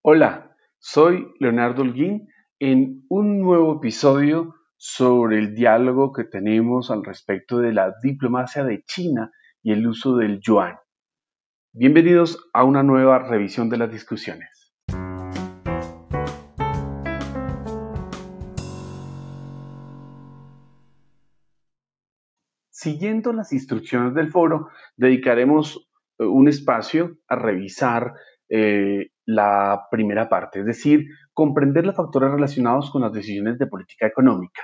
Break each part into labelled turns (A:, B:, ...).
A: Hola, soy Leonardo Holguín en un nuevo episodio sobre el diálogo que tenemos al respecto de la diplomacia de China y el uso del yuan. Bienvenidos a una nueva revisión de las discusiones. Siguiendo las instrucciones del foro, dedicaremos eh, un espacio a revisar eh, la primera parte, es decir, comprender los factores relacionados con las decisiones de política económica.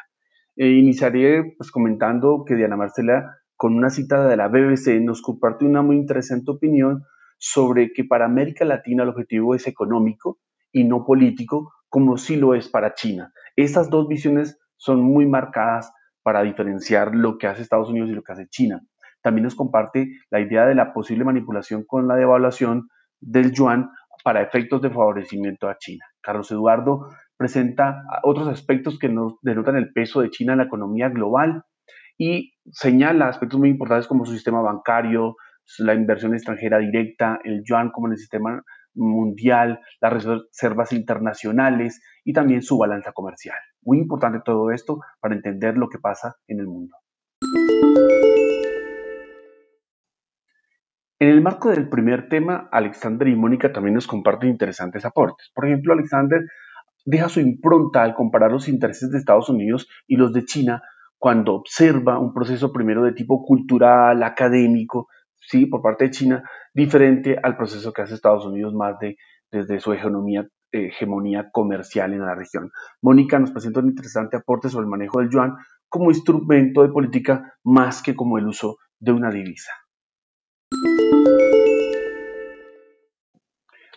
A: Eh, iniciaré pues, comentando que Diana Marcela, con una cita de la BBC, nos comparte una muy interesante opinión sobre que para América Latina el objetivo es económico y no político, como sí lo es para China. Estas dos visiones son muy marcadas para diferenciar lo que hace Estados Unidos y lo que hace China. También nos comparte la idea de la posible manipulación con la devaluación del yuan para efectos de favorecimiento a China. Carlos Eduardo presenta otros aspectos que nos denotan el peso de China en la economía global y señala aspectos muy importantes como su sistema bancario, la inversión extranjera directa, el yuan como en el sistema mundial, las reservas internacionales y también su balanza comercial. Muy importante todo esto para entender lo que pasa en el mundo. En el marco del primer tema, Alexander y Mónica también nos comparten interesantes aportes. Por ejemplo, Alexander deja su impronta al comparar los intereses de Estados Unidos y los de China cuando observa un proceso primero de tipo cultural, académico, sí, por parte de China, diferente al proceso que hace Estados Unidos más de desde su hegemonía, hegemonía comercial en la región. Mónica nos presenta un interesante aporte sobre el manejo del yuan como instrumento de política más que como el uso de una divisa.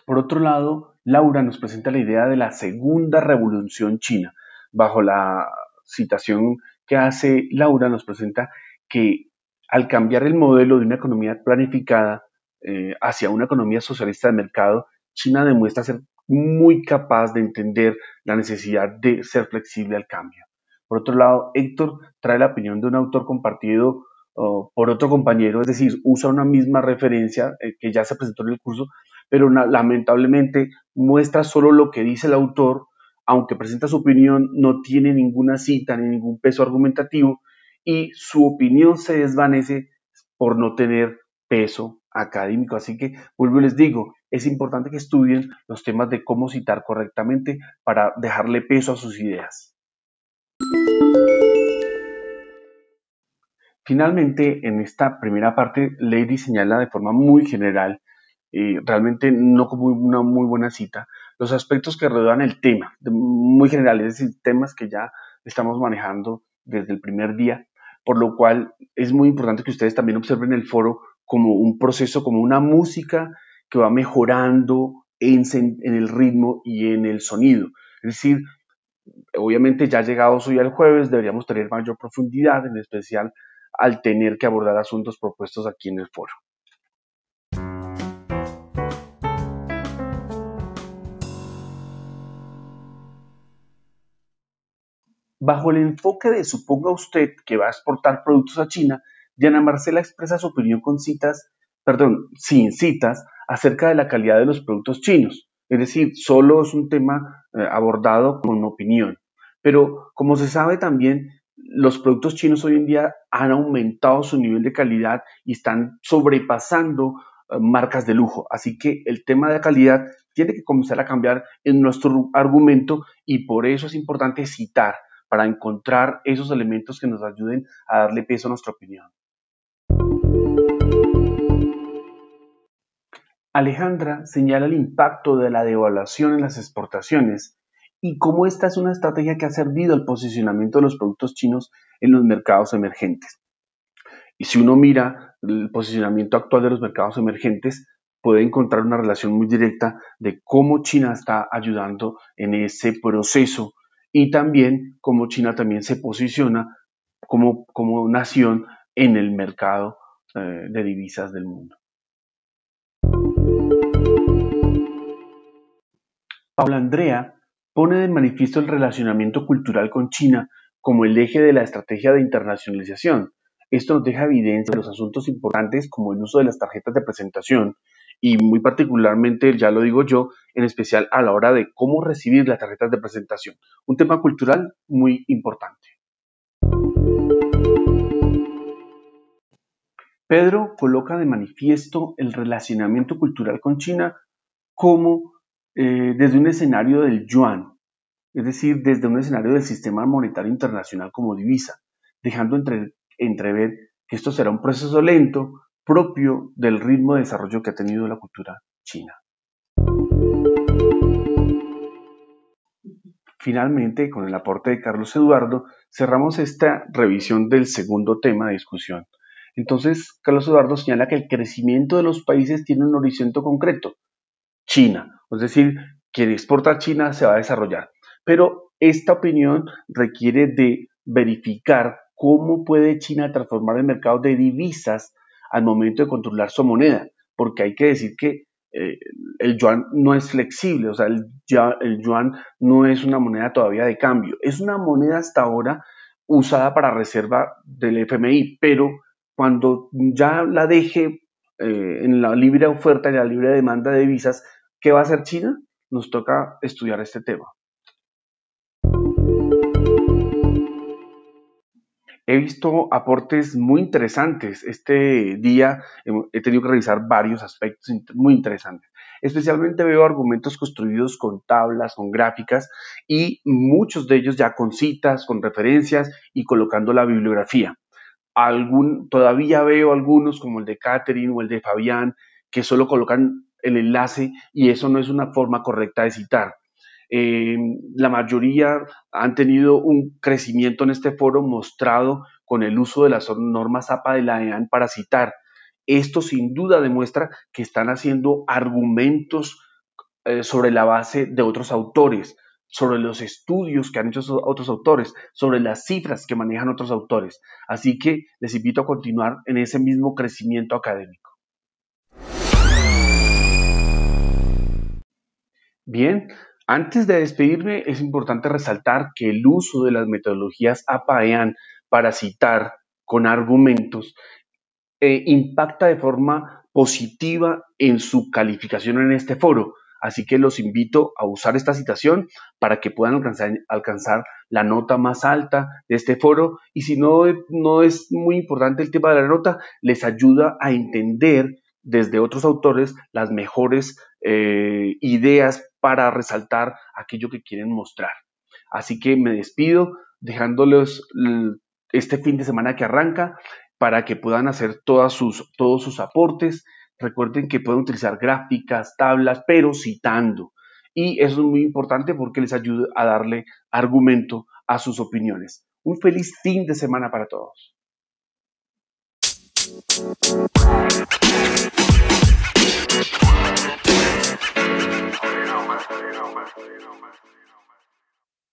A: Por otro lado, Laura nos presenta la idea de la segunda revolución china. Bajo la citación que hace Laura, nos presenta que al cambiar el modelo de una economía planificada eh, hacia una economía socialista de mercado, China demuestra ser muy capaz de entender la necesidad de ser flexible al cambio. Por otro lado, Héctor trae la opinión de un autor compartido por otro compañero, es decir, usa una misma referencia eh, que ya se presentó en el curso, pero lamentablemente muestra solo lo que dice el autor, aunque presenta su opinión, no tiene ninguna cita ni ningún peso argumentativo y su opinión se desvanece por no tener peso académico. Así que, vuelvo y les digo, es importante que estudien los temas de cómo citar correctamente para dejarle peso a sus ideas. Finalmente, en esta primera parte, Lady señala de forma muy general, y realmente no como una muy buena cita, los aspectos que rodean el tema, muy generales, es decir, temas que ya estamos manejando desde el primer día, por lo cual es muy importante que ustedes también observen el foro como un proceso, como una música que va mejorando en, el ritmo y en el sonido. Es decir, obviamente ya llegados hoy al jueves deberíamos tener mayor profundidad, en especial al tener que abordar asuntos propuestos aquí en el foro. Bajo el enfoque de suponga usted que va a exportar productos a China, Diana Marcela expresa su opinión con citas, perdón, sin citas, acerca de la calidad de los productos chinos. Es decir, solo es un tema eh, abordado con opinión. Pero como se sabe también, los productos chinos hoy en día han aumentado su nivel de calidad y están sobrepasando eh, marcas de lujo. Así que el tema de calidad tiene que comenzar a cambiar en nuestro argumento y por eso es importante citar para encontrar esos elementos que nos ayuden a darle peso a nuestra opinión. Alejandra señala el impacto de la devaluación en las exportaciones y cómo esta es una estrategia que ha servido al posicionamiento de los productos chinos en los mercados emergentes. Y si uno mira el posicionamiento actual de los mercados emergentes, puede encontrar una relación muy directa de cómo China está ayudando en ese proceso y también cómo China también se posiciona como, como nación en el mercado eh, de divisas del mundo. Paula Andrea pone de manifiesto el relacionamiento cultural con China como el eje de la estrategia de internacionalización. Esto nos deja evidencia de los asuntos importantes como el uso de las tarjetas de presentación y muy particularmente, ya lo digo yo, en especial a la hora de cómo recibir las tarjetas de presentación. Un tema cultural muy importante. Pedro coloca de manifiesto el relacionamiento cultural con China como eh, desde un escenario del yuan, es decir, desde un escenario del sistema monetario internacional como divisa, dejando entrever que esto será un proceso lento propio del ritmo de desarrollo que ha tenido la cultura china. Finalmente, con el aporte de Carlos Eduardo, cerramos esta revisión del segundo tema de discusión. Entonces, Carlos Eduardo señala que el crecimiento de los países tiene un horizonte concreto, China, es decir, quien exporta a China se va a desarrollar. Pero esta opinión requiere de verificar cómo puede China transformar el mercado de divisas al momento de controlar su moneda, porque hay que decir que eh, el yuan no es flexible, o sea, el, yuan no es una moneda todavía de cambio, es una moneda hasta ahora usada para reserva del FMI, pero cuando ya la deje eh, en la libre oferta y la libre demanda de divisas, ¿qué va a hacer China? Nos toca estudiar este tema. He visto aportes muy interesantes. Este día he tenido que revisar varios aspectos muy interesantes. Especialmente veo argumentos construidos con tablas, con gráficas y muchos de ellos ya con citas, con referencias y colocando la bibliografía. Todavía veo algunos como el de Catherine o el de Fabián que solo colocan el enlace y eso no es una forma correcta de citar. Eh, la mayoría han tenido un crecimiento en este foro mostrado con el uso de las normas APA de la EAN para citar. Esto sin duda demuestra que están haciendo argumentos eh, sobre la base de otros autores, sobre los estudios que han hecho otros autores, sobre las cifras que manejan otros autores. Así que les invito a continuar en ese mismo crecimiento académico. Bien, antes de despedirme, es importante resaltar que el uso de las metodologías APA-EAN para citar con argumentos eh, impacta de forma positiva en su calificación en este foro. Así que los invito a usar esta citación para que puedan alcanzar, la nota más alta de este foro. Y si no, no es muy importante el tema de la nota, les ayuda a entender desde otros autores las mejores eh, ideas para resaltar aquello que quieren mostrar. Así que me despido dejándoles este fin de semana que arranca para que puedan hacer sus, todos sus aportes. Recuerden que pueden utilizar gráficas, tablas, pero citando. Y eso es muy importante porque les ayuda a darle argumento a sus opiniones. Un feliz fin de semana para todos más.